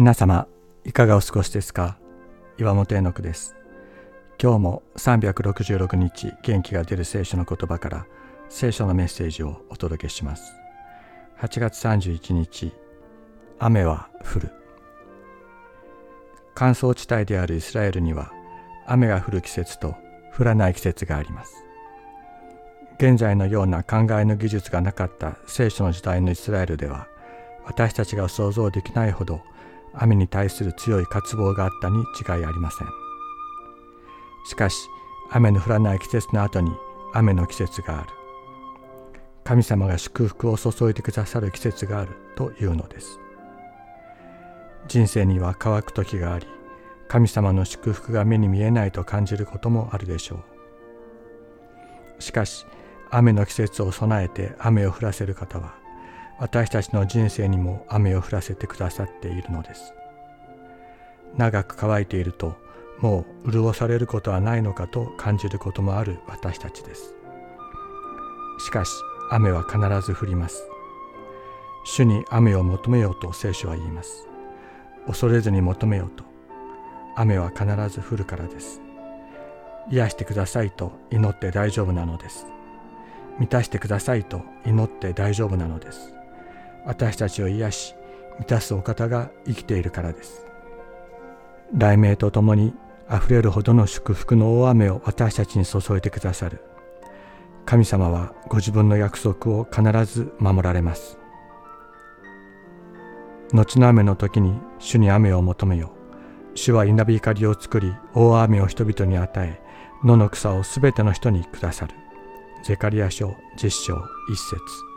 皆様いかがお過ごしですか？岩本絵の句です。今日も366日元気が出る聖書の言葉から聖書のメッセージをお届けします。8月31日雨は降る。乾燥地帯であるイスラエルには雨が降る季節と降らない季節があります。現在のような考えの技術がなかった聖書の時代のイスラエルでは私たちが想像できないほど雨に対する強い渇望があったに違いありません。しかし雨の降らない季節の後に雨の季節がある。神様が祝福を注いでくださる季節があるというのです。人生には乾く時があり神様の祝福が目に見えないと感じることもあるでしょう。しかし雨の季節を備えて雨を降らせる方は私たちの人生にも雨を降らせてくださっているのです。長く乾いているともう潤されることはないのかと感じることもある私たちです。しかし雨は必ず降ります。主に雨を求めようと聖書は言います。恐れずに求めようと。雨は必ず降るからです。癒してくださいと祈って大丈夫なのです。満たしてくださいと祈って大丈夫なのです。私たちを癒し満たすお方が生きているからです。雷鳴とともにあふれるほどの祝福の大雨を私たちに注いでくださる。神様はご自分の約束を必ず守られます。後の雨の時に主に雨を求めよ主は稲光を作り大雨を人々に与え野の草をすべての人にくださる。ゼカリア書10章1節。